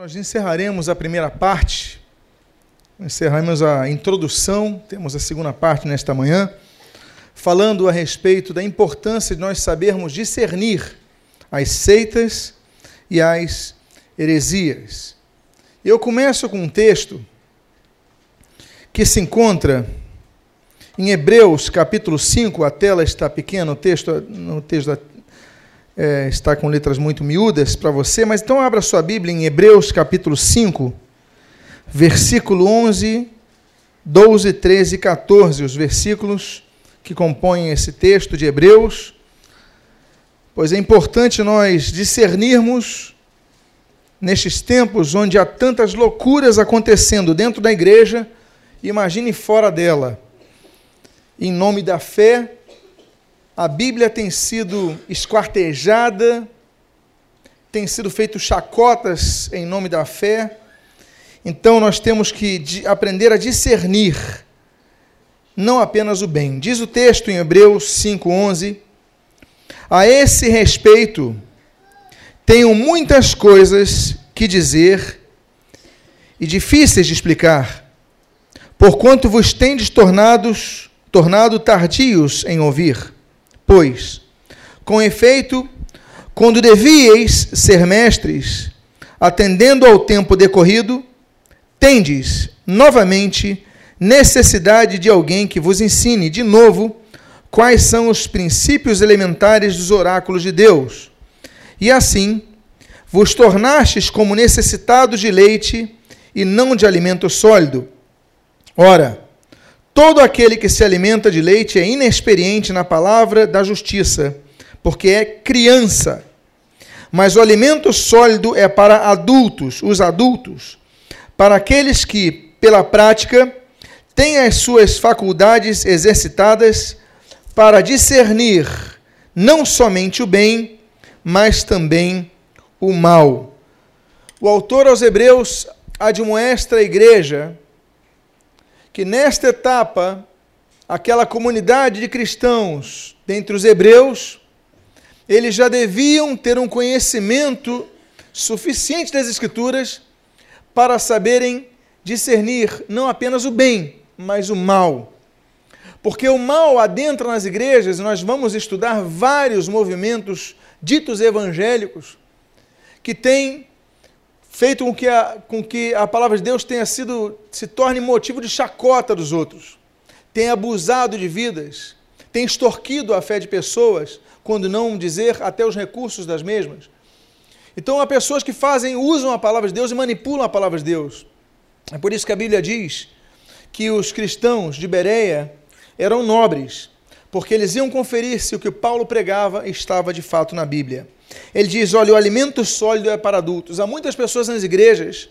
Nós encerraremos a primeira parte, encerraremos a introdução, temos a segunda parte nesta manhã, falando a respeito da importância de nós sabermos discernir as seitas e as heresias. Eu começo com um texto que se encontra em Hebreus capítulo 5, a tela está pequena, o texto, no texto da é, está com letras muito miúdas para você, mas então abra sua Bíblia em Hebreus capítulo 5, versículo 11, 12, 13 e 14, os versículos que compõem esse texto de Hebreus, pois é importante nós discernirmos nestes tempos onde há tantas loucuras acontecendo dentro da igreja, imagine fora dela. Em nome da fé, a Bíblia tem sido esquartejada, tem sido feito chacotas em nome da fé. Então nós temos que aprender a discernir não apenas o bem. Diz o texto em Hebreus 5:11: A esse respeito tenho muitas coisas que dizer e difíceis de explicar, porquanto vos tendes tornados tornado tardios em ouvir. Pois, com efeito, quando devíeis ser mestres, atendendo ao tempo decorrido, tendes novamente necessidade de alguém que vos ensine de novo quais são os princípios elementares dos oráculos de Deus. E assim, vos tornastes como necessitados de leite e não de alimento sólido. Ora, Todo aquele que se alimenta de leite é inexperiente na palavra da justiça, porque é criança. Mas o alimento sólido é para adultos, os adultos, para aqueles que, pela prática, têm as suas faculdades exercitadas para discernir não somente o bem, mas também o mal. O autor aos Hebreus admoesta a igreja que nesta etapa, aquela comunidade de cristãos dentre os hebreus, eles já deviam ter um conhecimento suficiente das Escrituras para saberem discernir não apenas o bem, mas o mal. Porque o mal adentra nas igrejas, nós vamos estudar vários movimentos ditos evangélicos que têm feito com que a, com que a palavra de Deus tenha sido, se torne motivo de chacota dos outros, tem abusado de vidas, tem extorquido a fé de pessoas, quando não dizer até os recursos das mesmas. Então há pessoas que fazem, usam a palavra de Deus e manipulam a palavra de Deus. É por isso que a Bíblia diz que os cristãos de Bereia eram nobres, porque eles iam conferir se o que Paulo pregava estava de fato na Bíblia. Ele diz: olha, o alimento sólido é para adultos. Há muitas pessoas nas igrejas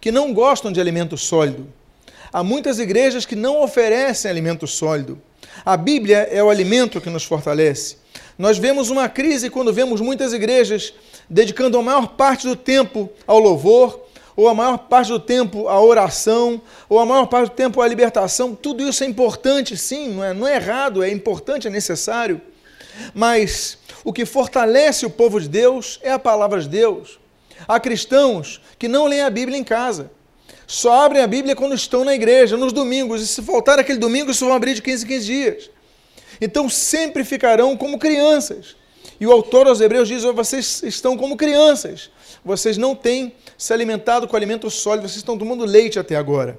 que não gostam de alimento sólido. Há muitas igrejas que não oferecem alimento sólido. A Bíblia é o alimento que nos fortalece. Nós vemos uma crise quando vemos muitas igrejas dedicando a maior parte do tempo ao louvor, ou a maior parte do tempo à oração, ou a maior parte do tempo à libertação. Tudo isso é importante, sim, não é, não é errado, é importante, é necessário. Mas o que fortalece o povo de Deus é a palavra de Deus. Há cristãos que não leem a Bíblia em casa. Só abrem a Bíblia quando estão na igreja, nos domingos. E se faltar aquele domingo, só vão abrir de 15 em 15 dias. Então sempre ficarão como crianças. E o autor aos Hebreus diz: vocês estão como crianças. Vocês não têm se alimentado com alimento sólido, vocês estão tomando leite até agora.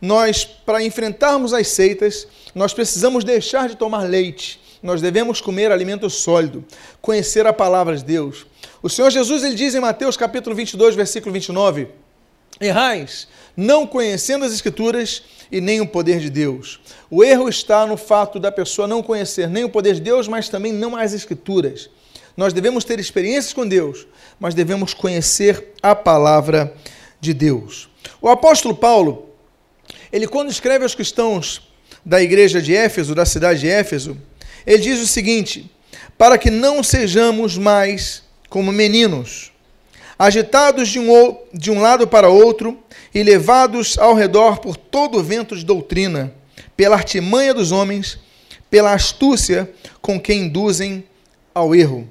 Nós, para enfrentarmos as seitas, nós precisamos deixar de tomar leite nós devemos comer alimento sólido, conhecer a palavra de Deus. O Senhor Jesus ele diz em Mateus capítulo 22, versículo 29, Errais, não conhecendo as Escrituras e nem o poder de Deus. O erro está no fato da pessoa não conhecer nem o poder de Deus, mas também não as Escrituras. Nós devemos ter experiências com Deus, mas devemos conhecer a palavra de Deus. O apóstolo Paulo, ele quando escreve aos cristãos da igreja de Éfeso, da cidade de Éfeso, ele diz o seguinte: para que não sejamos mais como meninos, agitados de um, de um lado para outro e levados ao redor por todo o vento de doutrina, pela artimanha dos homens, pela astúcia com que induzem ao erro.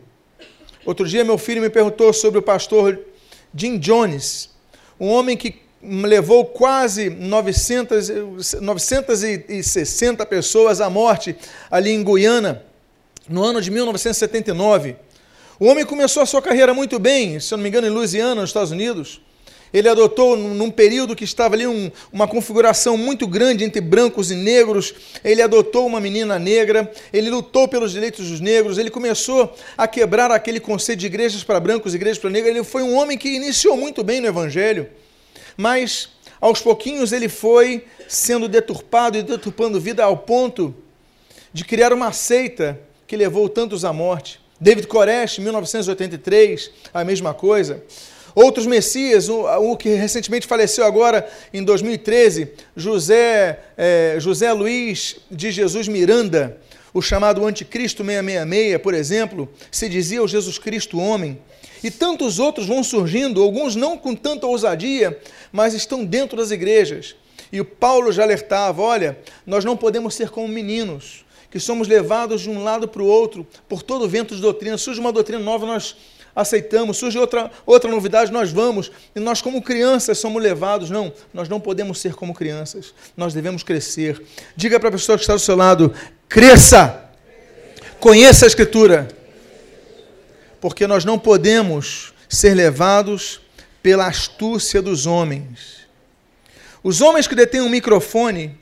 Outro dia, meu filho me perguntou sobre o pastor Jim Jones. um homem que levou quase 900, 960 pessoas à morte ali em Guiana, no ano de 1979. O homem começou a sua carreira muito bem, se eu não me engano, em Louisiana, nos Estados Unidos. Ele adotou, num período que estava ali um, uma configuração muito grande entre brancos e negros, ele adotou uma menina negra, ele lutou pelos direitos dos negros, ele começou a quebrar aquele conceito de igrejas para brancos e igrejas para negros. Ele foi um homem que iniciou muito bem no Evangelho, mas aos pouquinhos ele foi sendo deturpado e deturpando vida ao ponto de criar uma seita que levou tantos à morte. David Koresh, 1983, a mesma coisa. Outros Messias, o, o que recentemente faleceu agora em 2013, José, é, José Luiz de Jesus Miranda, o chamado Anticristo 666, por exemplo, se dizia o Jesus Cristo homem. E tantos outros vão surgindo, alguns não com tanta ousadia, mas estão dentro das igrejas. E o Paulo já alertava: olha, nós não podemos ser como meninos, que somos levados de um lado para o outro por todo o vento de doutrina. Surge uma doutrina nova, nós aceitamos, surge outra, outra novidade, nós vamos, e nós, como crianças, somos levados. Não, nós não podemos ser como crianças, nós devemos crescer. Diga para a pessoa que está do seu lado: cresça, conheça a Escritura, porque nós não podemos ser levados pela astúcia dos homens. Os homens que detêm um microfone,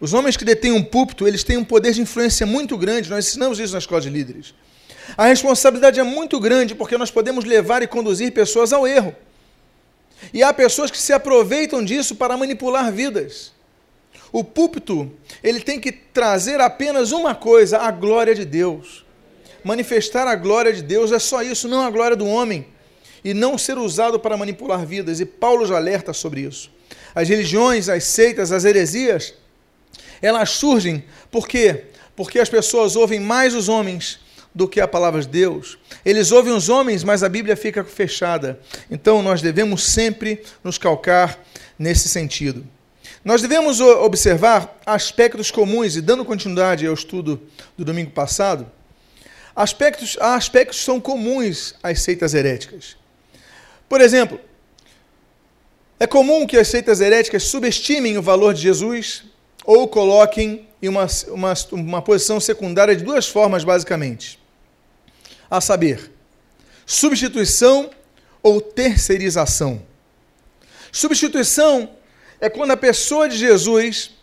os homens que detêm um púlpito, eles têm um poder de influência muito grande. Nós ensinamos isso na escola de líderes. A responsabilidade é muito grande porque nós podemos levar e conduzir pessoas ao erro. E há pessoas que se aproveitam disso para manipular vidas. O púlpito, ele tem que trazer apenas uma coisa, a glória de Deus. Manifestar a glória de Deus é só isso, não a glória do homem. E não ser usado para manipular vidas. E Paulo já alerta sobre isso. As religiões, as seitas, as heresias, elas surgem por quê? Porque as pessoas ouvem mais os homens do que a palavra de Deus. Eles ouvem os homens, mas a Bíblia fica fechada. Então nós devemos sempre nos calcar nesse sentido. Nós devemos observar aspectos comuns, e dando continuidade ao estudo do domingo passado, aspectos, há aspectos que são comuns às seitas heréticas. Por exemplo, é comum que as seitas heréticas subestimem o valor de Jesus ou coloquem em uma, uma, uma posição secundária de duas formas, basicamente a saber, substituição ou terceirização. Substituição é quando a pessoa de Jesus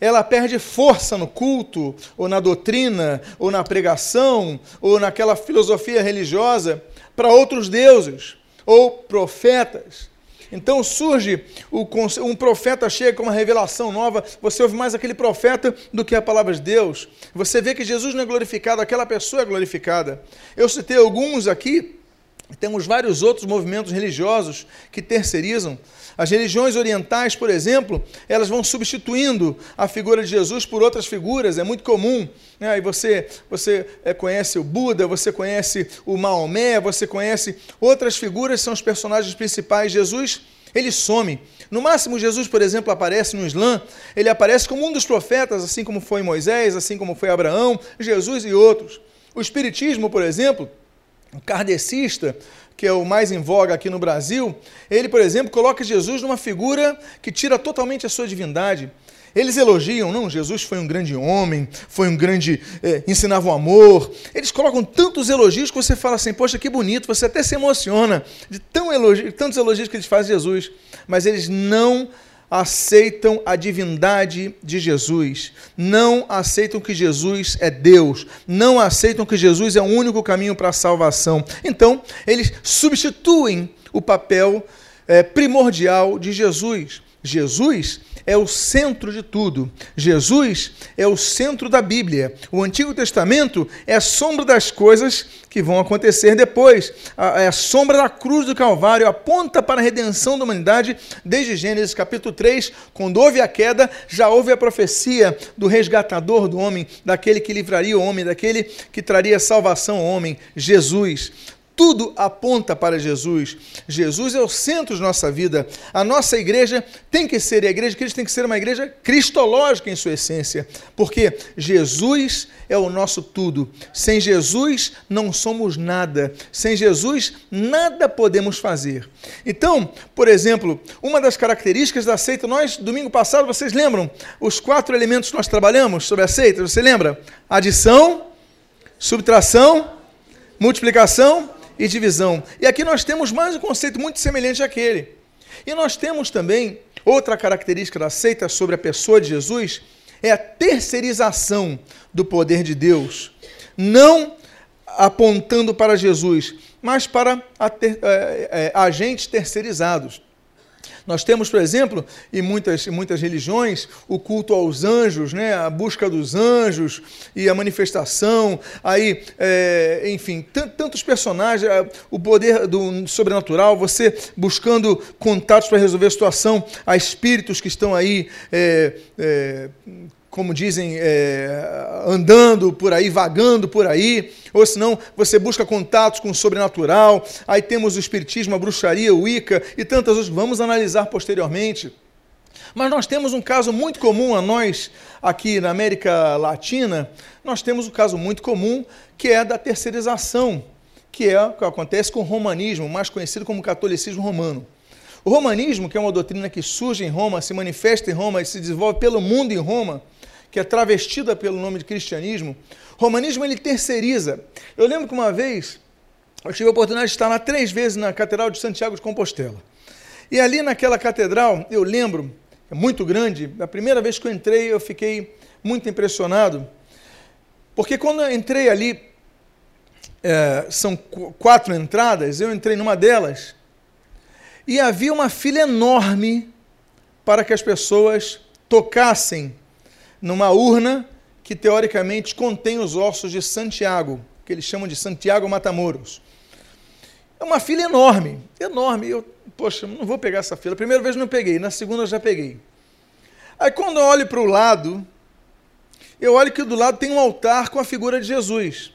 ela perde força no culto, ou na doutrina, ou na pregação, ou naquela filosofia religiosa para outros deuses ou profetas. Então surge um profeta chega com uma revelação nova, você ouve mais aquele profeta do que a palavra de Deus. Você vê que Jesus não é glorificado, aquela pessoa é glorificada. Eu citei alguns aqui, temos vários outros movimentos religiosos que terceirizam. As religiões orientais, por exemplo, elas vão substituindo a figura de Jesus por outras figuras, é muito comum. Né? Você, você é, conhece o Buda, você conhece o Maomé, você conhece outras figuras, são os personagens principais. Jesus, ele some. No máximo, Jesus, por exemplo, aparece no Islã, ele aparece como um dos profetas, assim como foi Moisés, assim como foi Abraão, Jesus e outros. O Espiritismo, por exemplo, kardecista, que é o mais em voga aqui no Brasil, ele, por exemplo, coloca Jesus numa figura que tira totalmente a sua divindade. Eles elogiam, não, Jesus foi um grande homem, foi um grande, é, ensinava o amor. Eles colocam tantos elogios que você fala assim, poxa, que bonito, você até se emociona de tão elogio, tantos elogios que eles fazem a Jesus. Mas eles não aceitam a divindade de Jesus, não aceitam que Jesus é Deus, não aceitam que Jesus é o único caminho para a salvação. Então, eles substituem o papel é, primordial de Jesus. Jesus é o centro de tudo. Jesus é o centro da Bíblia. O Antigo Testamento é a sombra das coisas que vão acontecer depois. É a sombra da cruz do Calvário, aponta para a redenção da humanidade desde Gênesis capítulo 3, quando houve a queda, já houve a profecia do resgatador do homem, daquele que livraria o homem, daquele que traria salvação ao homem, Jesus. Tudo aponta para Jesus. Jesus é o centro de nossa vida. A nossa igreja tem que ser, e a igreja de tem que ser uma igreja cristológica em sua essência, porque Jesus é o nosso tudo. Sem Jesus não somos nada. Sem Jesus nada podemos fazer. Então, por exemplo, uma das características da seita, nós, domingo passado, vocês lembram os quatro elementos que nós trabalhamos sobre a seita? Você lembra? Adição, subtração, multiplicação e divisão. E aqui nós temos mais um conceito muito semelhante àquele. E nós temos também outra característica da seita sobre a pessoa de Jesus, é a terceirização do poder de Deus. Não apontando para Jesus, mas para ter, é, é, agentes terceirizados. Nós temos, por exemplo, em muitas, em muitas religiões, o culto aos anjos, né? a busca dos anjos e a manifestação, aí, é, enfim, tantos personagens, o poder do sobrenatural, você buscando contatos para resolver a situação, a espíritos que estão aí é, é, como dizem, é, andando por aí, vagando por aí, ou senão você busca contatos com o sobrenatural, aí temos o espiritismo, a bruxaria, o Wicca e tantas outras, vamos analisar posteriormente. Mas nós temos um caso muito comum a nós, aqui na América Latina, nós temos um caso muito comum que é da terceirização, que é o que acontece com o romanismo, mais conhecido como catolicismo romano. O romanismo, que é uma doutrina que surge em Roma, se manifesta em Roma e se desenvolve pelo mundo em Roma, que é travestida pelo nome de cristianismo, romanismo ele terceiriza. Eu lembro que uma vez eu tive a oportunidade de estar lá três vezes na Catedral de Santiago de Compostela. E ali naquela catedral, eu lembro, é muito grande, a primeira vez que eu entrei eu fiquei muito impressionado, porque quando eu entrei ali, é, são quatro entradas, eu entrei numa delas, e havia uma fila enorme para que as pessoas tocassem numa urna que teoricamente contém os ossos de Santiago, que eles chamam de Santiago Matamoros. É uma fila enorme, enorme. Eu, poxa, não vou pegar essa fila. A primeira vez não peguei, na segunda já peguei. Aí quando eu olho para o lado, eu olho que do lado tem um altar com a figura de Jesus.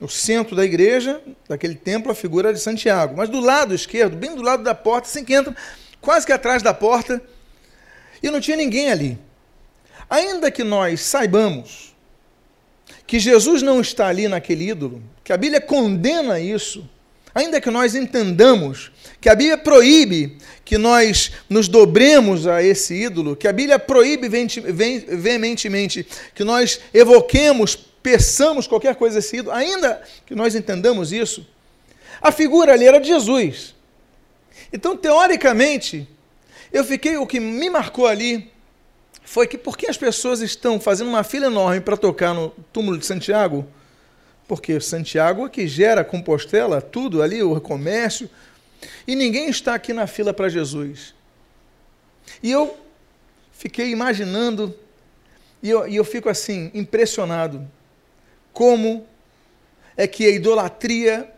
O centro da igreja, daquele templo, a figura de Santiago. Mas do lado esquerdo, bem do lado da porta, assim que entra, quase que atrás da porta, e não tinha ninguém ali. Ainda que nós saibamos que Jesus não está ali naquele ídolo, que a Bíblia condena isso, ainda que nós entendamos que a Bíblia proíbe que nós nos dobremos a esse ídolo, que a Bíblia proíbe veementemente que nós evoquemos, peçamos qualquer coisa a esse ídolo, ainda que nós entendamos isso, a figura ali era de Jesus. Então, teoricamente, eu fiquei, o que me marcou ali foi que por que as pessoas estão fazendo uma fila enorme para tocar no túmulo de Santiago? Porque Santiago é que gera Compostela, tudo ali, o comércio, e ninguém está aqui na fila para Jesus. E eu fiquei imaginando, e eu, e eu fico assim, impressionado, como é que a idolatria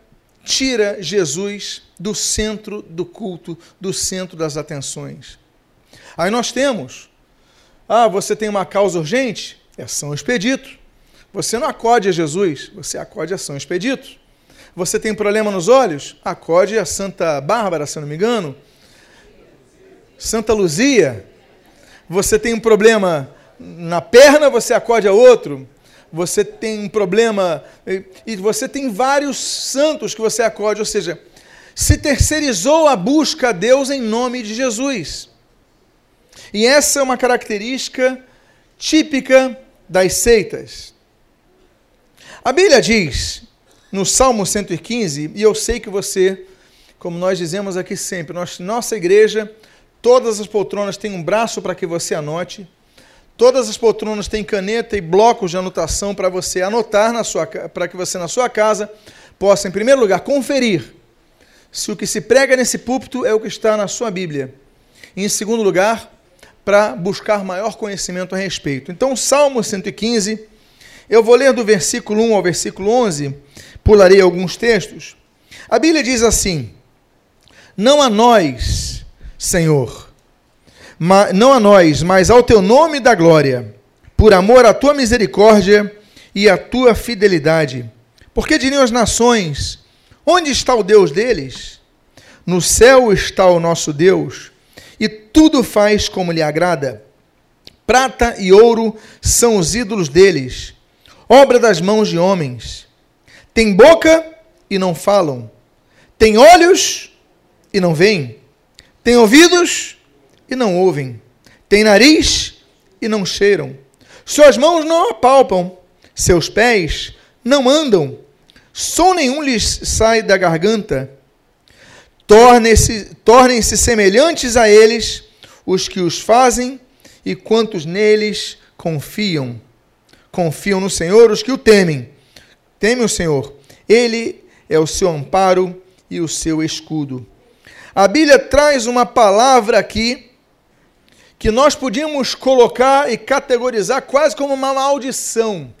tira Jesus do centro do culto, do centro das atenções. Aí nós temos ah, você tem uma causa urgente? É São Expedito. Você não acode a Jesus, você acode a São Expedito. Você tem problema nos olhos? Acode a Santa Bárbara, se não me engano. Santa Luzia. Você tem um problema na perna, você acode a outro. Você tem um problema e você tem vários santos que você acode, ou seja, se terceirizou a busca a Deus em nome de Jesus. E essa é uma característica típica das seitas. A Bíblia diz, no Salmo 115, e eu sei que você, como nós dizemos aqui sempre, nossa igreja, todas as poltronas têm um braço para que você anote, todas as poltronas têm caneta e blocos de anotação para você anotar na sua para que você na sua casa possa, em primeiro lugar, conferir se o que se prega nesse púlpito é o que está na sua Bíblia. E, em segundo lugar, para buscar maior conhecimento a respeito. Então, Salmo 115, eu vou ler do versículo 1 ao versículo 11, pularei alguns textos. A Bíblia diz assim: Não a nós, Senhor, não a nós, mas ao teu nome da glória, por amor à tua misericórdia e à tua fidelidade. Porque diriam as nações: Onde está o Deus deles? No céu está o nosso Deus, e tudo faz como lhe agrada. Prata e ouro são os ídolos deles, obra das mãos de homens. Tem boca e não falam, tem olhos e não veem, tem ouvidos e não ouvem, tem nariz e não cheiram, suas mãos não apalpam, seus pés não andam, som nenhum lhes sai da garganta. Tornem-se tornem semelhantes a eles os que os fazem e quantos neles confiam. Confiam no Senhor os que o temem. Temem o Senhor. Ele é o seu amparo e o seu escudo. A Bíblia traz uma palavra aqui que nós podíamos colocar e categorizar quase como uma maldição.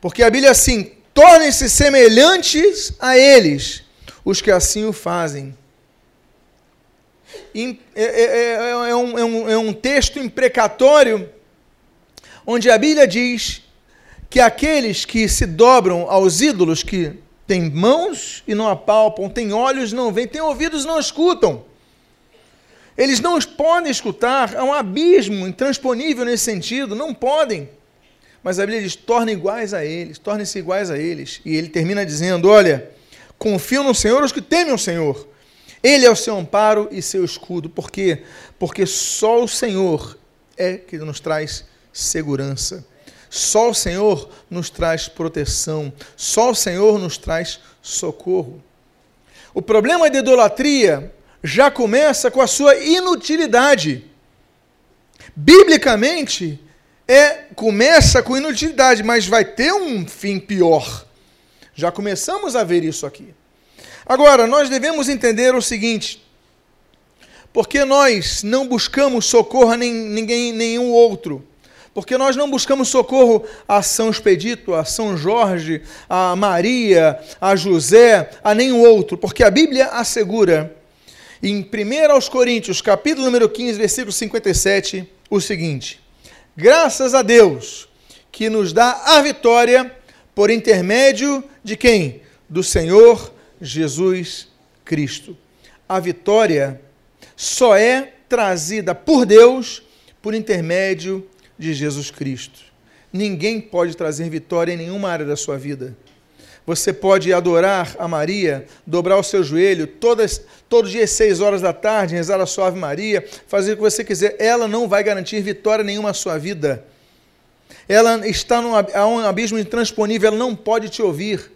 Porque a Bíblia assim, tornem-se semelhantes a eles, os que assim o fazem. É, é, é, é, um, é, um, é um texto imprecatório, onde a Bíblia diz que aqueles que se dobram aos ídolos, que têm mãos e não apalpam, têm olhos e não veem, têm ouvidos e não escutam. Eles não podem escutar, há um abismo intransponível nesse sentido, não podem. Mas a Bíblia diz: tornem iguais a eles, tornem-se iguais a eles. E ele termina dizendo: olha, confiam no Senhor os que temem o Senhor. Ele é o seu amparo e seu escudo. Por quê? Porque só o Senhor é que nos traz segurança. Só o Senhor nos traz proteção. Só o Senhor nos traz socorro. O problema da idolatria já começa com a sua inutilidade. Biblicamente, é começa com inutilidade, mas vai ter um fim pior. Já começamos a ver isso aqui. Agora, nós devemos entender o seguinte: porque nós não buscamos socorro a nem, ninguém, nenhum outro. Porque nós não buscamos socorro a São Expedito, a São Jorge, a Maria, a José, a nenhum outro. Porque a Bíblia assegura, em 1 Coríntios, capítulo número 15, versículo 57, o seguinte: Graças a Deus que nos dá a vitória por intermédio de quem? Do Senhor Jesus Cristo. A vitória só é trazida por Deus por intermédio de Jesus Cristo. Ninguém pode trazer vitória em nenhuma área da sua vida. Você pode adorar a Maria, dobrar o seu joelho, todas, todo dia às seis horas da tarde, rezar a sua Ave Maria, fazer o que você quiser. Ela não vai garantir vitória nenhuma à sua vida. Ela está num, a um abismo intransponível, ela não pode te ouvir.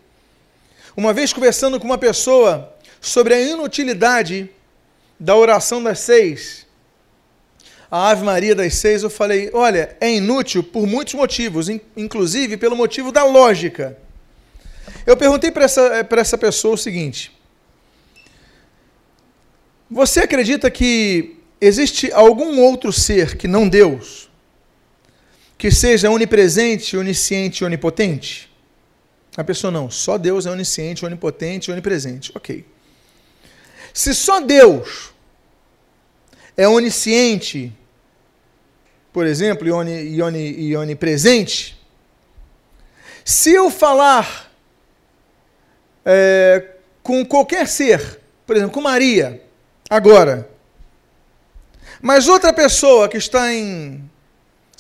Uma vez conversando com uma pessoa sobre a inutilidade da oração das seis, a Ave Maria das seis, eu falei: olha, é inútil por muitos motivos, inclusive pelo motivo da lógica. Eu perguntei para essa, essa pessoa o seguinte: Você acredita que existe algum outro ser que não Deus, que seja onipresente, onisciente e onipotente? A pessoa não, só Deus é onisciente, onipotente e onipresente. Ok. Se só Deus é onisciente, por exemplo, e, oni, e, oni, e onipresente, se eu falar é, com qualquer ser, por exemplo, com Maria, agora. Mas outra pessoa que está em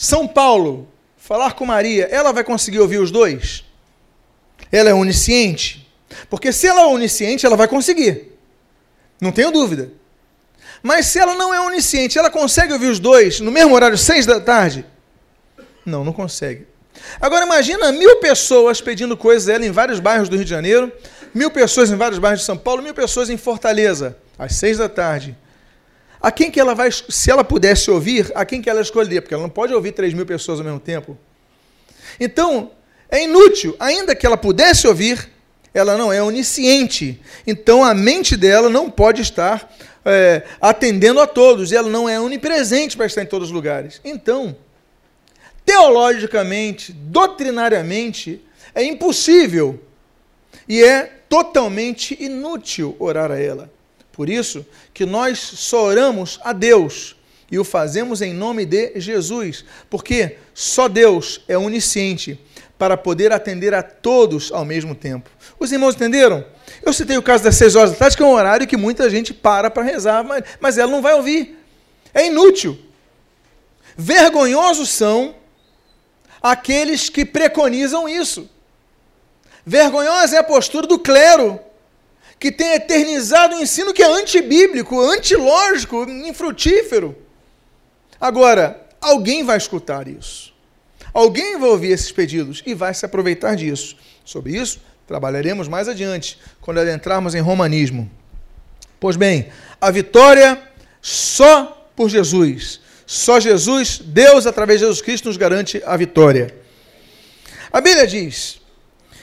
São Paulo, falar com Maria, ela vai conseguir ouvir os dois? Ela é onisciente? Porque se ela é onisciente, ela vai conseguir. Não tenho dúvida. Mas se ela não é onisciente, ela consegue ouvir os dois no mesmo horário, seis da tarde? Não, não consegue. Agora imagina mil pessoas pedindo coisas dela em vários bairros do Rio de Janeiro, mil pessoas em vários bairros de São Paulo, mil pessoas em Fortaleza, às seis da tarde. A quem que ela vai, se ela pudesse ouvir, a quem que ela escolheria? Porque ela não pode ouvir três mil pessoas ao mesmo tempo. Então, é inútil, ainda que ela pudesse ouvir, ela não é onisciente. Então, a mente dela não pode estar é, atendendo a todos, ela não é onipresente para estar em todos os lugares. Então, teologicamente, doutrinariamente, é impossível e é totalmente inútil orar a ela. Por isso que nós só oramos a Deus e o fazemos em nome de Jesus, porque só Deus é onisciente para poder atender a todos ao mesmo tempo. Os irmãos entenderam? Eu citei o caso das seis horas da tarde, que é um horário que muita gente para para rezar, mas, mas ela não vai ouvir. É inútil. Vergonhosos são aqueles que preconizam isso. Vergonhosa é a postura do clero, que tem eternizado um ensino que é antibíblico, antilógico, infrutífero. Agora, alguém vai escutar isso. Alguém vai ouvir esses pedidos e vai se aproveitar disso. Sobre isso, trabalharemos mais adiante, quando adentrarmos em romanismo. Pois bem, a vitória só por Jesus. Só Jesus, Deus, através de Jesus Cristo, nos garante a vitória. A Bíblia diz,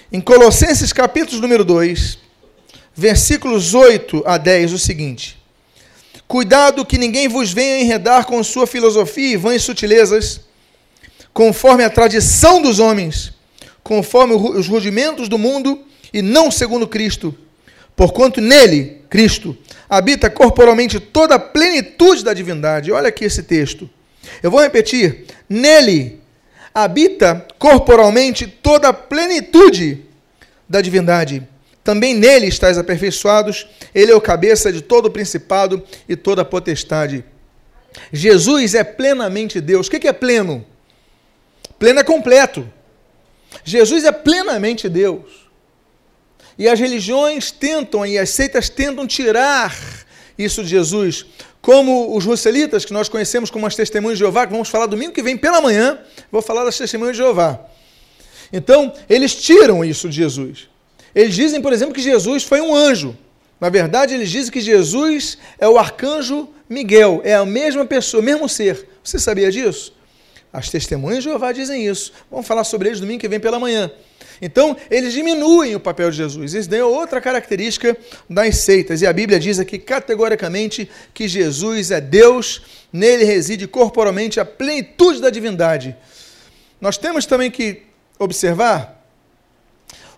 em Colossenses capítulo número 2, versículos 8 a 10, o seguinte: Cuidado que ninguém vos venha enredar com sua filosofia e vãs sutilezas, conforme a tradição dos homens, conforme os rudimentos do mundo e não segundo Cristo. Porquanto nele, Cristo, habita corporalmente toda a plenitude da divindade. Olha aqui esse texto. Eu vou repetir. Nele habita corporalmente toda a plenitude da divindade. Também nele estáis aperfeiçoados. Ele é o cabeça de todo o principado e toda a potestade. Jesus é plenamente Deus. O que é pleno? Pleno é completo. Jesus é plenamente Deus. E as religiões tentam, e as seitas tentam tirar isso de Jesus. Como os russelitas, que nós conhecemos como as testemunhas de Jeová, que vamos falar domingo que vem pela manhã, vou falar das testemunhas de Jeová. Então, eles tiram isso de Jesus. Eles dizem, por exemplo, que Jesus foi um anjo. Na verdade, eles dizem que Jesus é o arcanjo Miguel, é a mesma pessoa, o mesmo ser. Você sabia disso? As testemunhas de Jeová dizem isso. Vamos falar sobre eles domingo que vem pela manhã. Então, eles diminuem o papel de Jesus. Isso daí é outra característica das seitas. E a Bíblia diz aqui categoricamente que Jesus é Deus, nele reside corporalmente a plenitude da divindade. Nós temos também que observar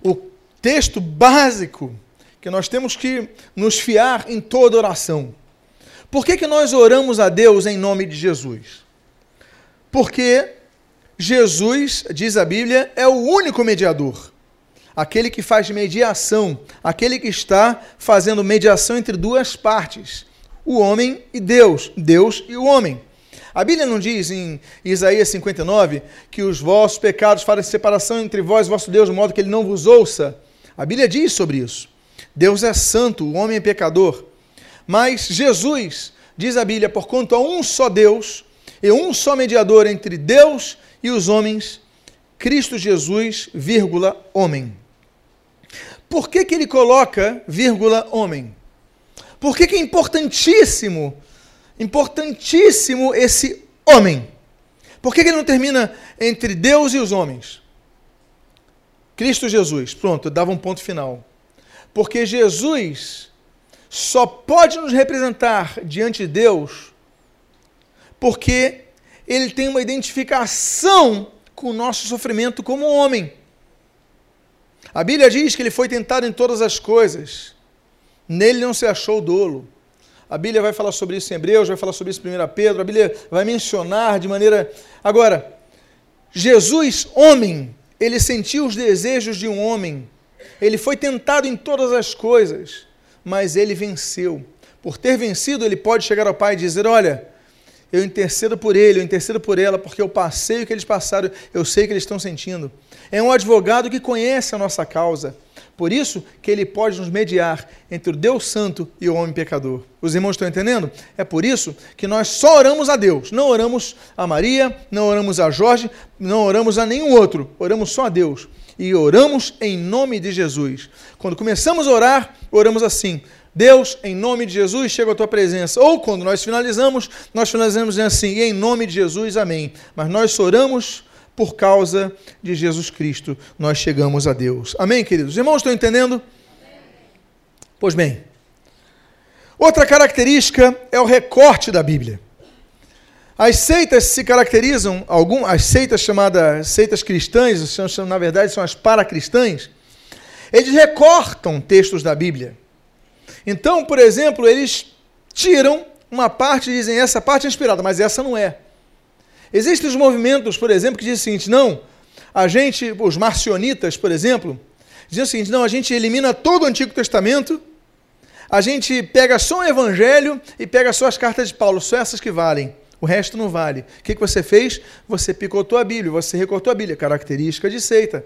o texto básico que nós temos que nos fiar em toda oração. Por que, que nós oramos a Deus em nome de Jesus? Porque Jesus, diz a Bíblia, é o único mediador. Aquele que faz mediação, aquele que está fazendo mediação entre duas partes, o homem e Deus, Deus e o homem. A Bíblia não diz em Isaías 59 que os vossos pecados fazem separação entre vós e vosso Deus, de modo que ele não vos ouça. A Bíblia diz sobre isso. Deus é santo, o homem é pecador. Mas Jesus, diz a Bíblia, por quanto há um só Deus e um só mediador entre Deus e os homens, Cristo Jesus, vírgula, homem. Por que, que ele coloca, vírgula, homem? Por que, que é importantíssimo, importantíssimo esse homem? Por que, que ele não termina entre Deus e os homens? Cristo Jesus, pronto, dava um ponto final. Porque Jesus só pode nos representar diante de Deus porque ele tem uma identificação com o nosso sofrimento como homem. A Bíblia diz que ele foi tentado em todas as coisas, nele não se achou dolo. A Bíblia vai falar sobre isso em Hebreus, vai falar sobre isso em 1 Pedro, a Bíblia vai mencionar de maneira. Agora, Jesus, homem, ele sentiu os desejos de um homem, ele foi tentado em todas as coisas, mas ele venceu. Por ter vencido, ele pode chegar ao Pai e dizer: Olha, eu intercedo por ele, eu intercedo por ela, porque eu passei o que eles passaram, eu sei o que eles estão sentindo. É um advogado que conhece a nossa causa. Por isso que ele pode nos mediar entre o Deus Santo e o homem pecador. Os irmãos estão entendendo? É por isso que nós só oramos a Deus. Não oramos a Maria, não oramos a Jorge, não oramos a nenhum outro. Oramos só a Deus. E oramos em nome de Jesus. Quando começamos a orar, oramos assim: Deus, em nome de Jesus, chega à tua presença. Ou quando nós finalizamos, nós finalizamos assim, em nome de Jesus, amém. Mas nós oramos por causa de Jesus Cristo, nós chegamos a Deus. Amém, queridos? Os irmãos estão entendendo? Pois bem, outra característica é o recorte da Bíblia. As seitas se caracterizam, algum, as seitas chamadas seitas cristãs, são, na verdade são as paracristãs, eles recortam textos da Bíblia. Então, por exemplo, eles tiram uma parte e dizem essa parte é inspirada, mas essa não é. Existem os movimentos, por exemplo, que dizem o seguinte: não, a gente, os marcionitas, por exemplo, diziam o seguinte: não, a gente elimina todo o Antigo Testamento, a gente pega só o Evangelho e pega só as cartas de Paulo, só essas que valem. O resto não vale. O que, que você fez? Você picotou a Bíblia, você recortou a Bíblia, característica de seita.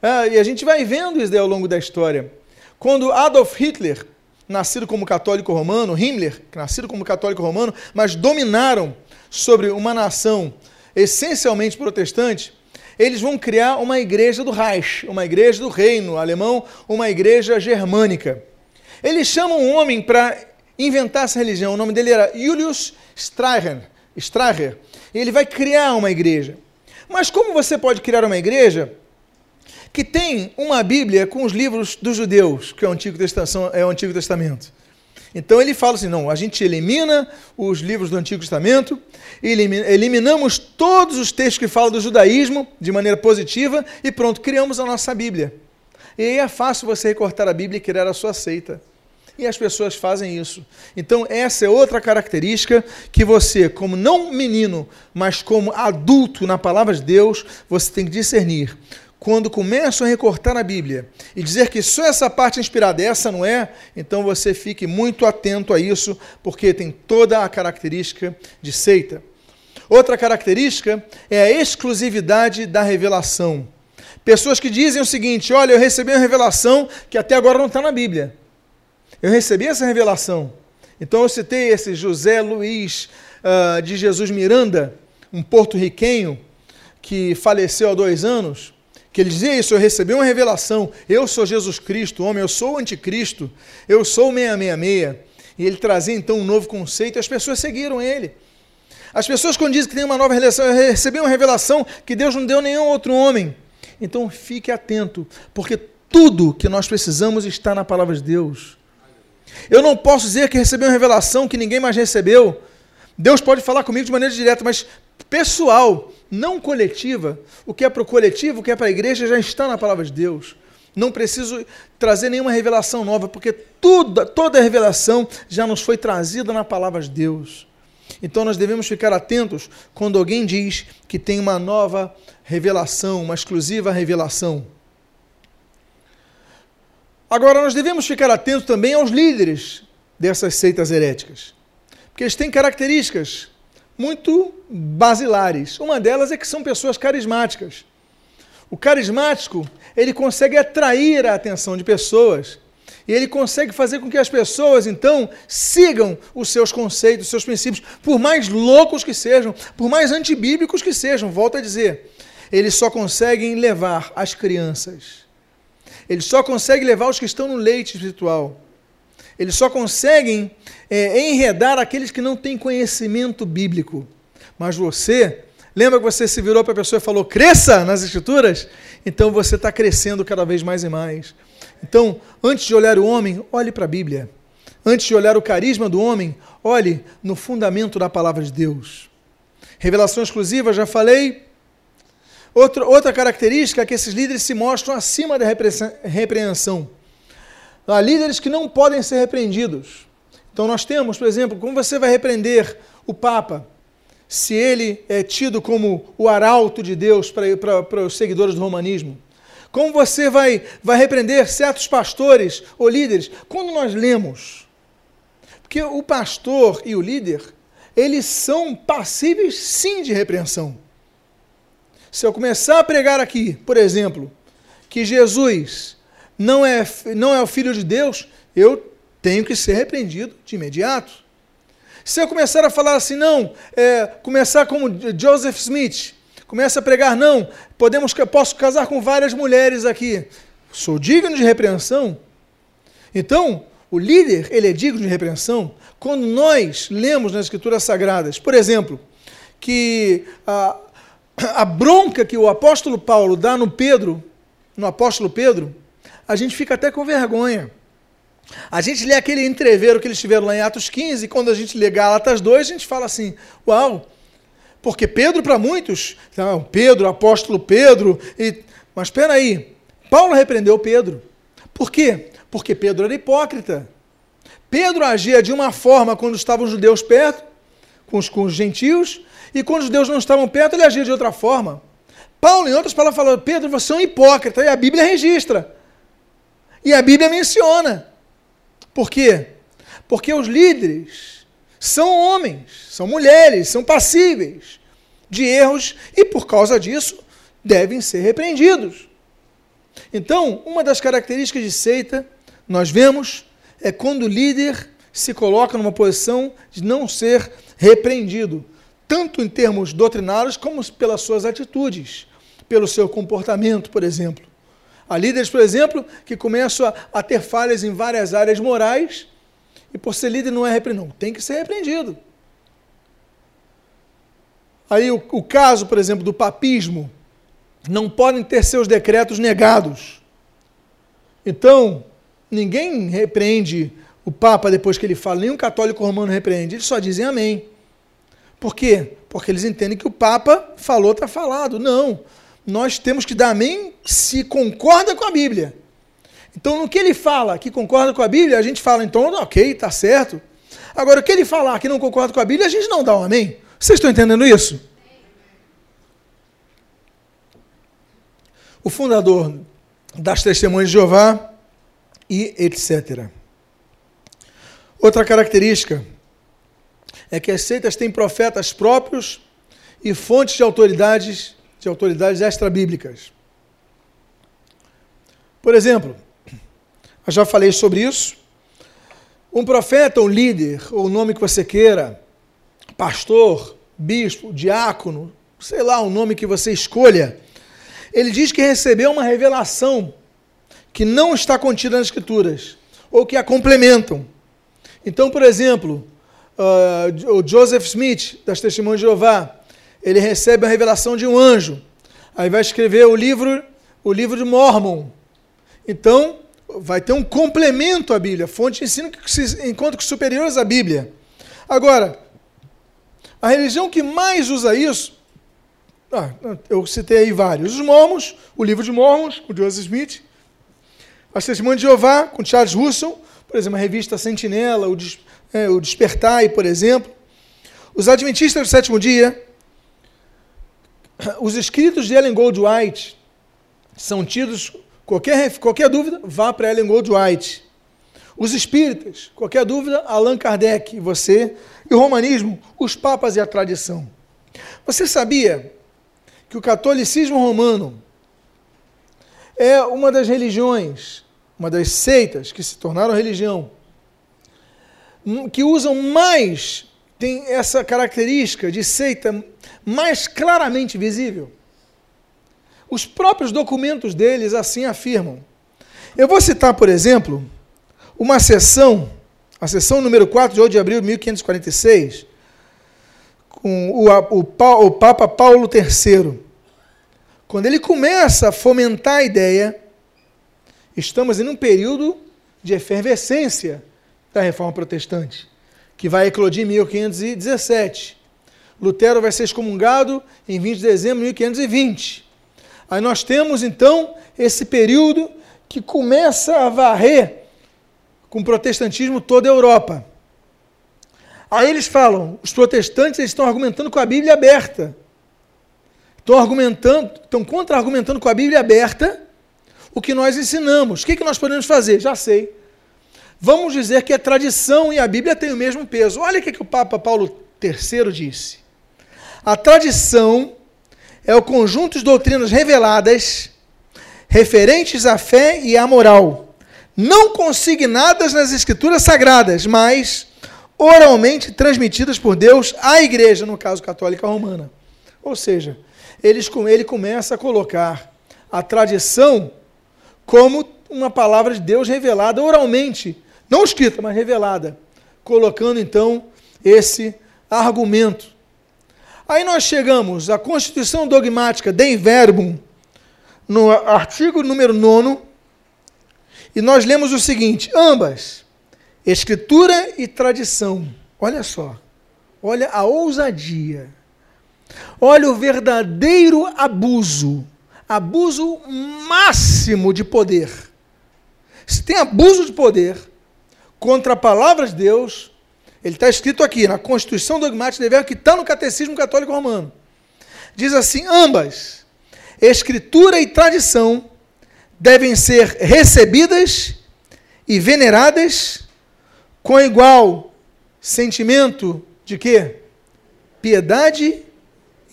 Ah, e a gente vai vendo isso ao longo da história. Quando Adolf Hitler, nascido como católico romano, Himmler, nascido como católico romano, mas dominaram sobre uma nação essencialmente protestante, eles vão criar uma igreja do Reich, uma igreja do reino alemão, uma igreja germânica. Eles chamam um homem para inventar essa religião, o nome dele era Julius Streicher, e ele vai criar uma igreja. Mas como você pode criar uma igreja que tem uma Bíblia com os livros dos judeus, que é o Antigo Testamento? É o Antigo Testamento. Então ele fala assim: não, a gente elimina os livros do Antigo Testamento, eliminamos todos os textos que falam do judaísmo de maneira positiva e pronto, criamos a nossa Bíblia. E aí é fácil você recortar a Bíblia e criar a sua seita. E as pessoas fazem isso. Então, essa é outra característica que você, como não menino, mas como adulto na palavra de Deus, você tem que discernir quando começam a recortar a Bíblia e dizer que só essa parte é inspirada, essa não é, então você fique muito atento a isso, porque tem toda a característica de seita. Outra característica é a exclusividade da revelação. Pessoas que dizem o seguinte: olha, eu recebi uma revelação que até agora não está na Bíblia. Eu recebi essa revelação. Então eu citei esse José Luiz uh, de Jesus Miranda, um porto-riquenho que faleceu há dois anos que ele dizia isso, eu recebi uma revelação, eu sou Jesus Cristo, homem, eu sou o anticristo, eu sou o 666. E ele trazia então um novo conceito e as pessoas seguiram ele. As pessoas quando dizem que tem uma nova revelação, eu recebi uma revelação que Deus não deu nenhum outro homem. Então fique atento, porque tudo que nós precisamos está na palavra de Deus. Eu não posso dizer que recebi uma revelação que ninguém mais recebeu. Deus pode falar comigo de maneira direta, mas pessoal, não coletiva. O que é para o coletivo, o que é para a igreja, já está na palavra de Deus. Não preciso trazer nenhuma revelação nova, porque tudo, toda a revelação já nos foi trazida na palavra de Deus. Então nós devemos ficar atentos quando alguém diz que tem uma nova revelação, uma exclusiva revelação. Agora, nós devemos ficar atentos também aos líderes dessas seitas heréticas, porque eles têm características muito basilares. Uma delas é que são pessoas carismáticas. O carismático, ele consegue atrair a atenção de pessoas e ele consegue fazer com que as pessoas, então, sigam os seus conceitos, os seus princípios, por mais loucos que sejam, por mais antibíblicos que sejam. Volto a dizer, eles só conseguem levar as crianças. Eles só conseguem levar os que estão no leite espiritual. Eles só conseguem é, enredar aqueles que não têm conhecimento bíblico. Mas você, lembra que você se virou para a pessoa e falou, cresça nas Escrituras? Então você está crescendo cada vez mais e mais. Então, antes de olhar o homem, olhe para a Bíblia. Antes de olhar o carisma do homem, olhe no fundamento da palavra de Deus. Revelação exclusiva, já falei. Outra, outra característica é que esses líderes se mostram acima da repreensão. Há líderes que não podem ser repreendidos. Então nós temos, por exemplo, como você vai repreender o Papa, se ele é tido como o arauto de Deus para, para, para os seguidores do romanismo? Como você vai, vai repreender certos pastores ou líderes? Quando nós lemos, porque o pastor e o líder, eles são passíveis sim de repreensão. Se eu começar a pregar aqui, por exemplo, que Jesus não é, não é o filho de Deus, eu tenho que ser repreendido de imediato. Se eu começar a falar assim, não, é, começar como Joseph Smith, começa a pregar, não, podemos, posso casar com várias mulheres aqui, sou digno de repreensão. Então, o líder, ele é digno de repreensão quando nós lemos nas Escrituras Sagradas, por exemplo, que a, a bronca que o apóstolo Paulo dá no Pedro, no apóstolo Pedro, a gente fica até com vergonha. A gente lê aquele entreveiro que eles tiveram lá em Atos 15, e quando a gente lê Gálatas 2, a gente fala assim: uau! Porque Pedro, para muitos, não, Pedro, apóstolo Pedro, e, mas espera aí, Paulo repreendeu Pedro. Por quê? Porque Pedro era hipócrita. Pedro agia de uma forma quando estavam os judeus perto, com os, com os gentios, e quando os judeus não estavam perto, ele agia de outra forma. Paulo, em outras palavras, fala: Pedro, você é um hipócrita, e a Bíblia registra. E a Bíblia menciona. Por quê? Porque os líderes são homens, são mulheres, são passíveis de erros e, por causa disso, devem ser repreendidos. Então, uma das características de seita, nós vemos, é quando o líder se coloca numa posição de não ser repreendido, tanto em termos doutrinários como pelas suas atitudes, pelo seu comportamento, por exemplo. Há líderes, por exemplo, que começam a, a ter falhas em várias áreas morais e por ser líder não é repreendido. Não, tem que ser repreendido. Aí o, o caso, por exemplo, do papismo, não podem ter seus decretos negados. Então, ninguém repreende o Papa depois que ele fala, nenhum católico romano repreende, eles só dizem amém. Por quê? Porque eles entendem que o Papa falou, está falado. Não. Nós temos que dar amém se concorda com a Bíblia. Então, no que ele fala que concorda com a Bíblia, a gente fala, então, ok, está certo. Agora, o que ele falar que não concorda com a Bíblia, a gente não dá um amém. Vocês estão entendendo isso? O fundador das Testemunhas de Jeová e etc. Outra característica é que as seitas têm profetas próprios e fontes de autoridades, de autoridades extra-bíblicas. Por exemplo, eu já falei sobre isso. Um profeta, um líder, ou o nome que você queira, pastor, bispo, diácono, sei lá, o nome que você escolha, ele diz que recebeu uma revelação que não está contida nas Escrituras, ou que a complementam. Então, por exemplo, uh, o Joseph Smith, das Testemunhas de Jeová, ele recebe a revelação de um anjo. Aí vai escrever o livro, o livro de Mormon. Então, vai ter um complemento à Bíblia, fonte de ensino que se encontra superiores à Bíblia. Agora, a religião que mais usa isso, ah, eu citei aí vários. Os Mormons, o livro de Mormons, com Joseph Smith, as Testemunhas de Jeová, com Charles Russell, por exemplo, a revista Sentinela, o, Des, é, o Despertai, por exemplo. Os Adventistas do Sétimo Dia, os escritos de Ellen Gold White são tidos, qualquer, qualquer dúvida, vá para Ellen Gold White. Os espíritas, qualquer dúvida, Allan Kardec, você. E o romanismo, os papas e a tradição. Você sabia que o catolicismo romano é uma das religiões, uma das seitas que se tornaram religião, hum, que usam mais, tem essa característica de seita mais claramente visível. Os próprios documentos deles assim afirmam. Eu vou citar, por exemplo, uma sessão, a sessão número 4 de 8 de abril de 1546, com o, o, o Papa Paulo III. Quando ele começa a fomentar a ideia, estamos em um período de efervescência da reforma protestante, que vai eclodir em 1517. Lutero vai ser excomungado em 20 de dezembro de 1520. Aí nós temos então esse período que começa a varrer com o protestantismo toda a Europa. Aí eles falam, os protestantes estão argumentando com a Bíblia aberta. Estão argumentando, estão contra-argumentando com a Bíblia aberta o que nós ensinamos. O que, que nós podemos fazer? Já sei. Vamos dizer que a tradição e a Bíblia têm o mesmo peso. Olha o que, que o Papa Paulo III disse. A tradição é o conjunto de doutrinas reveladas referentes à fé e à moral, não consignadas nas escrituras sagradas, mas oralmente transmitidas por Deus à igreja, no caso católica romana. Ou seja, eles, ele começa a colocar a tradição como uma palavra de Deus revelada oralmente, não escrita, mas revelada, colocando então esse argumento. Aí nós chegamos à Constituição Dogmática Dei Verbum, no artigo número 9, e nós lemos o seguinte: ambas, Escritura e tradição. Olha só, olha a ousadia Olha o verdadeiro abuso, abuso máximo de poder. Se tem abuso de poder contra a palavra de Deus, ele está escrito aqui na Constituição Dogmática de Verbo, que está no Catecismo Católico Romano. Diz assim: ambas, escritura e tradição devem ser recebidas e veneradas com igual sentimento de quê? Piedade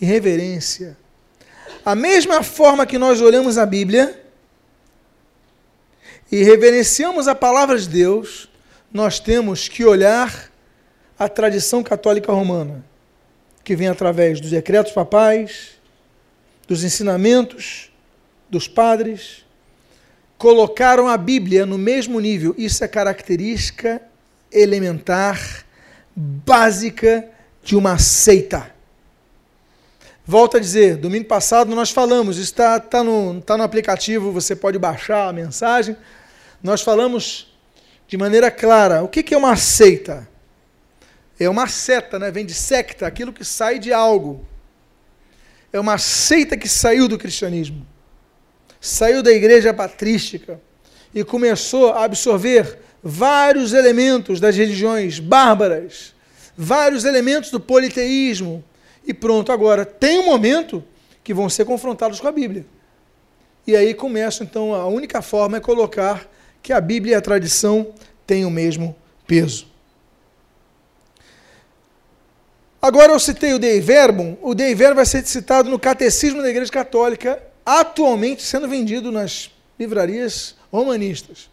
e reverência. A mesma forma que nós olhamos a Bíblia e reverenciamos a palavra de Deus, nós temos que olhar a tradição católica romana, que vem através dos decretos papais, dos ensinamentos dos padres, colocaram a Bíblia no mesmo nível. Isso é característica elementar, básica de uma seita. Volto a dizer, domingo passado nós falamos, está tá no, tá no aplicativo, você pode baixar a mensagem. Nós falamos de maneira clara o que, é uma seita. É uma seta, né? vem de secta, aquilo que sai de algo. É uma seita que saiu do cristianismo, saiu da igreja patrística e começou a absorver vários elementos das religiões bárbaras, vários elementos do politeísmo, e pronto, agora tem um momento que vão ser confrontados com a Bíblia. E aí começa, então, a única forma é colocar que a Bíblia e a tradição têm o mesmo peso. Agora eu citei o Dei Verbum, o Dei Verbum vai ser citado no Catecismo da Igreja Católica, atualmente sendo vendido nas livrarias romanistas.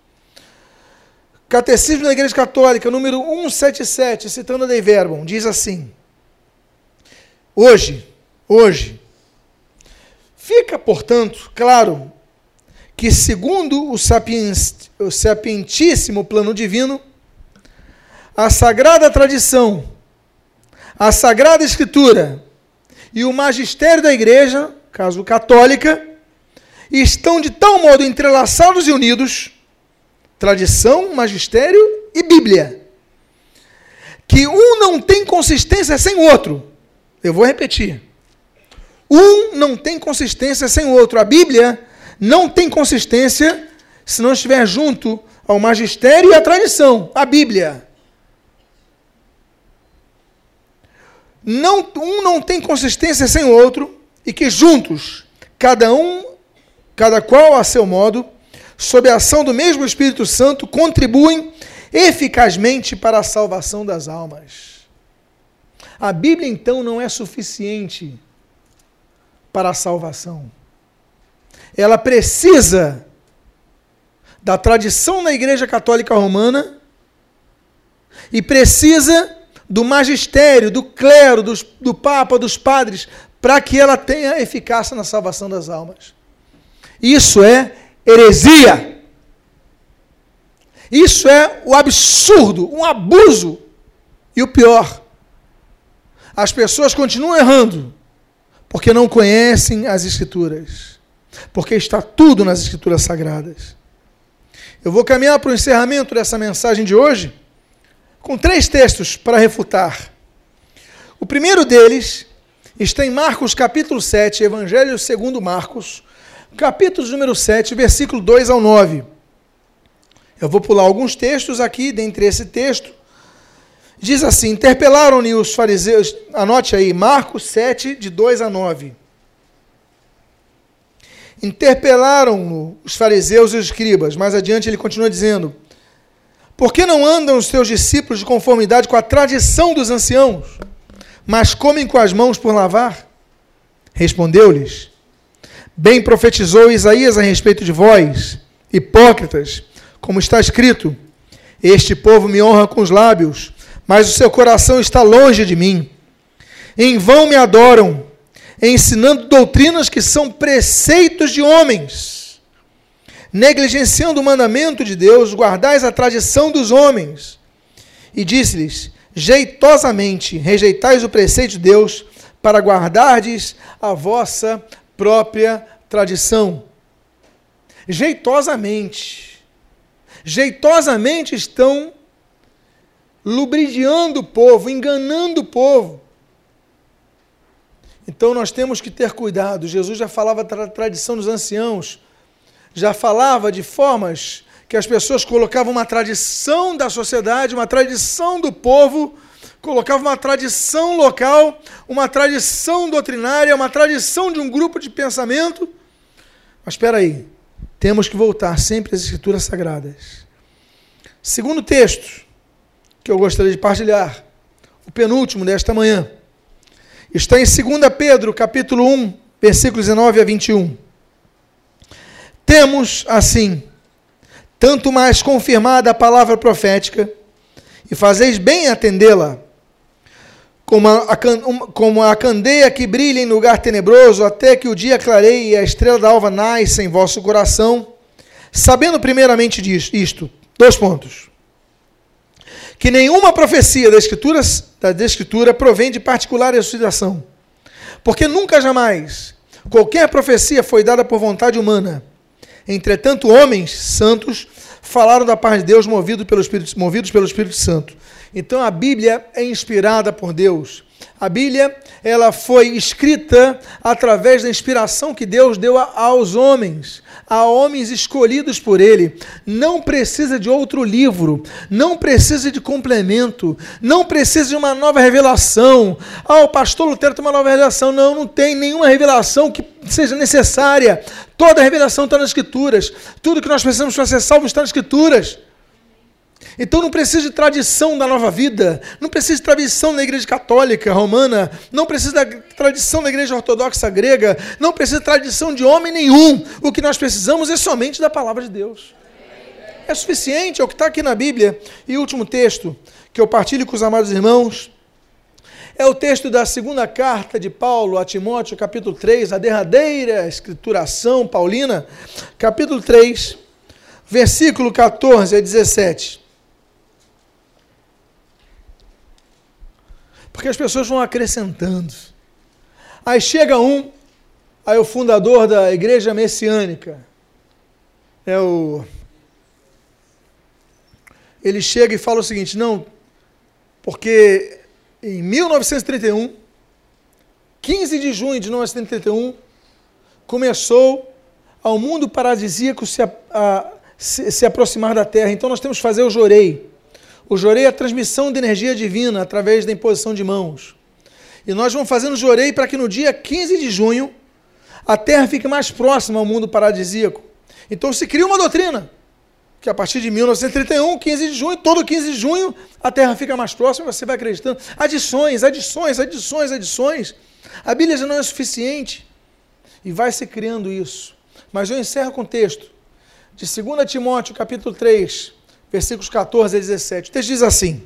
Catecismo da Igreja Católica, número 177, citando a Dei Verbum, diz assim: Hoje, hoje, fica, portanto, claro que, segundo o, sapiens, o sapientíssimo plano divino, a sagrada tradição, a sagrada escritura e o magistério da igreja, caso católica, estão de tal modo entrelaçados e unidos, tradição, magistério e Bíblia, que um não tem consistência sem o outro eu vou repetir. Um não tem consistência sem o outro. A Bíblia não tem consistência se não estiver junto ao magistério e à tradição. A Bíblia. Não, um não tem consistência sem o outro e que juntos, cada um, cada qual a seu modo, sob a ação do mesmo Espírito Santo, contribuem eficazmente para a salvação das almas. A Bíblia, então, não é suficiente para a salvação. Ela precisa da tradição na Igreja Católica Romana e precisa do magistério, do clero, dos, do Papa, dos padres, para que ela tenha eficácia na salvação das almas. Isso é heresia. Isso é o absurdo, um abuso. E o pior, as pessoas continuam errando porque não conhecem as Escrituras, porque está tudo nas Escrituras Sagradas. Eu vou caminhar para o encerramento dessa mensagem de hoje com três textos para refutar. O primeiro deles está em Marcos capítulo 7, Evangelho segundo Marcos, capítulo número 7, versículo 2 ao 9. Eu vou pular alguns textos aqui, dentre esse texto, Diz assim: interpelaram-lhe os fariseus, anote aí, Marcos 7, de 2 a 9. Interpelaram-no os fariseus e os escribas. Mais adiante ele continua dizendo: Por que não andam os teus discípulos de conformidade com a tradição dos anciãos, mas comem com as mãos por lavar? Respondeu-lhes: Bem profetizou Isaías a respeito de vós, hipócritas, como está escrito: Este povo me honra com os lábios mas o seu coração está longe de mim. Em vão me adoram, ensinando doutrinas que são preceitos de homens. Negligenciando o mandamento de Deus, guardais a tradição dos homens. E disse-lhes: jeitosamente rejeitais o preceito de Deus, para guardardes a vossa própria tradição. Jeitosamente. Jeitosamente estão lubridiando o povo, enganando o povo. Então nós temos que ter cuidado. Jesus já falava da tradição dos anciãos, já falava de formas que as pessoas colocavam uma tradição da sociedade, uma tradição do povo, colocavam uma tradição local, uma tradição doutrinária, uma tradição de um grupo de pensamento Mas espera aí, temos que voltar sempre às Escrituras Sagradas. Segundo texto que eu gostaria de partilhar, o penúltimo desta manhã, está em 2 Pedro, capítulo 1, versículos 19 a 21. Temos, assim, tanto mais confirmada a palavra profética, e fazeis bem atendê-la, como a, como a candeia que brilha em lugar tenebroso, até que o dia clareie e a estrela da alva nasça em vosso coração, sabendo primeiramente disto, isto, dois pontos. Que nenhuma profecia da Escritura, da Escritura provém de particular elucidação, porque nunca jamais qualquer profecia foi dada por vontade humana. Entretanto, homens santos falaram da paz de Deus movido pelo Espírito, movidos pelo Espírito Santo. Então a Bíblia é inspirada por Deus. A Bíblia, ela foi escrita através da inspiração que Deus deu aos homens, a homens escolhidos por ele. Não precisa de outro livro, não precisa de complemento, não precisa de uma nova revelação. Ah, o pastor Lutero tem uma nova revelação. Não, não tem nenhuma revelação que seja necessária. Toda a revelação está nas Escrituras. Tudo que nós precisamos para ser salvos está nas Escrituras. Então não precisa de tradição da nova vida, não precisa de tradição da igreja católica romana, não precisa da tradição da igreja ortodoxa grega, não precisa de tradição de homem nenhum. O que nós precisamos é somente da palavra de Deus. É suficiente, é o que está aqui na Bíblia. E o último texto que eu partilho com os amados irmãos é o texto da segunda carta de Paulo a Timóteo, capítulo 3, a derradeira escrituração paulina, capítulo 3, versículo 14 a 17. Porque as pessoas vão acrescentando. Aí chega um, aí o fundador da igreja messiânica, é o. Ele chega e fala o seguinte: não, porque em 1931, 15 de junho de 1931, começou ao mundo paradisíaco se, a, a, se, se aproximar da Terra. Então nós temos que fazer o jorei. O jorei é a transmissão de energia divina através da imposição de mãos. E nós vamos fazendo jorei para que no dia 15 de junho a Terra fique mais próxima ao mundo paradisíaco. Então se cria uma doutrina que a partir de 1931, 15 de junho, todo 15 de junho, a Terra fica mais próxima, você vai acreditando. Adições, adições, adições, adições. A Bíblia já não é suficiente. E vai se criando isso. Mas eu encerro com o texto de 2 Timóteo, capítulo 3, versículos 14 a 17. O texto diz assim: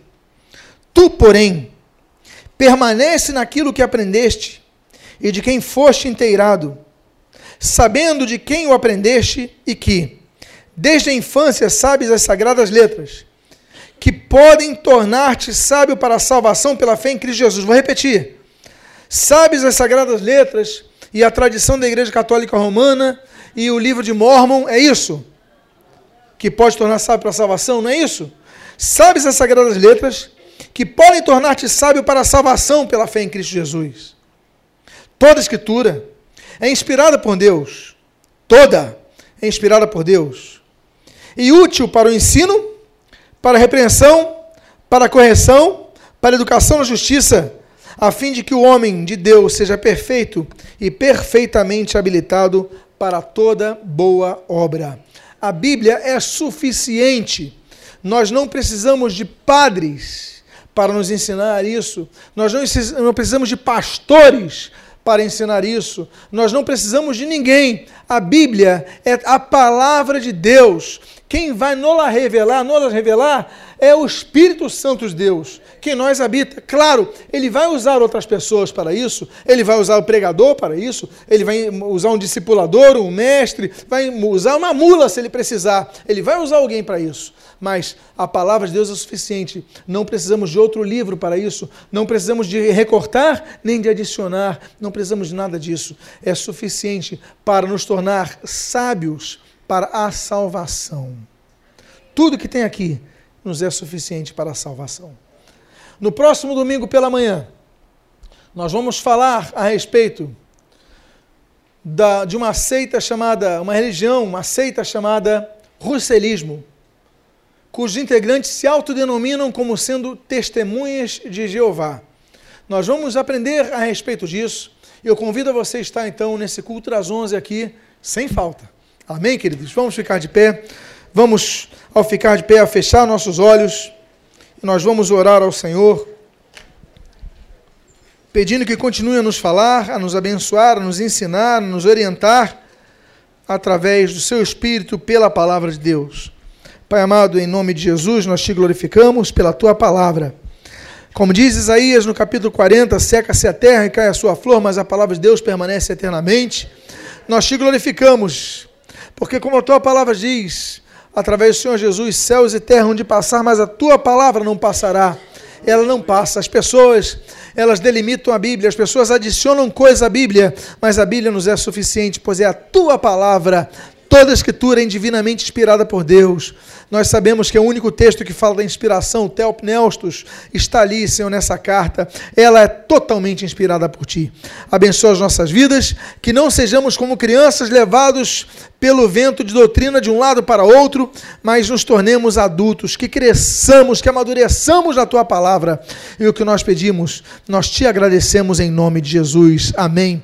Tu, porém, permanece naquilo que aprendeste e de quem foste inteirado, sabendo de quem o aprendeste e que, desde a infância, sabes as sagradas letras, que podem tornar-te sábio para a salvação pela fé em Cristo Jesus. Vou repetir. Sabes as sagradas letras e a tradição da Igreja Católica Romana e o livro de Mormon, é isso? Que pode tornar sábio para a salvação, não é isso? Sabes as sagradas letras que podem tornar-te sábio para a salvação pela fé em Cristo Jesus. Toda escritura é inspirada por Deus. Toda é inspirada por Deus. E útil para o ensino, para a repreensão, para a correção, para a educação na justiça, a fim de que o homem de Deus seja perfeito e perfeitamente habilitado para toda boa obra a Bíblia é suficiente. Nós não precisamos de padres para nos ensinar isso. Nós não precisamos de pastores para ensinar isso. Nós não precisamos de ninguém. A Bíblia é a palavra de Deus. Quem vai nos revelar, nos revelar é o Espírito Santo de Deus, que nós habita. Claro, ele vai usar outras pessoas para isso, ele vai usar o pregador para isso, ele vai usar um discipulador, um mestre, vai usar uma mula se ele precisar, ele vai usar alguém para isso. Mas a palavra de Deus é suficiente. Não precisamos de outro livro para isso, não precisamos de recortar nem de adicionar, não precisamos de nada disso. É suficiente para nos tornar sábios para a salvação. Tudo que tem aqui nos é suficiente para a salvação. No próximo domingo pela manhã, nós vamos falar a respeito da, de uma seita chamada, uma religião, uma seita chamada russelismo, cujos integrantes se autodenominam como sendo testemunhas de Jeová. Nós vamos aprender a respeito disso. Eu convido a você a estar então nesse culto das 11 aqui, Sem falta. Amém, queridos? Vamos ficar de pé. Vamos, ao ficar de pé, a fechar nossos olhos. Nós vamos orar ao Senhor, pedindo que continue a nos falar, a nos abençoar, a nos ensinar, a nos orientar através do seu Espírito pela palavra de Deus. Pai amado, em nome de Jesus, nós te glorificamos pela tua palavra. Como diz Isaías no capítulo 40, seca-se a terra e cai a sua flor, mas a palavra de Deus permanece eternamente. Nós te glorificamos, porque como a tua palavra diz, através do Senhor Jesus, céus e terra onde passar, mas a tua palavra não passará. Ela não passa. As pessoas, elas delimitam a Bíblia, as pessoas adicionam coisa à Bíblia, mas a Bíblia nos é suficiente, pois é a tua palavra, Toda a escritura é divinamente inspirada por Deus. Nós sabemos que é o único texto que fala da inspiração, o Teopneustos, está ali, Senhor, nessa carta. Ela é totalmente inspirada por Ti. Abençoa as nossas vidas, que não sejamos como crianças levados pelo vento de doutrina de um lado para outro, mas nos tornemos adultos, que cresçamos, que amadureçamos na Tua palavra. E o que nós pedimos, nós te agradecemos em nome de Jesus. Amém.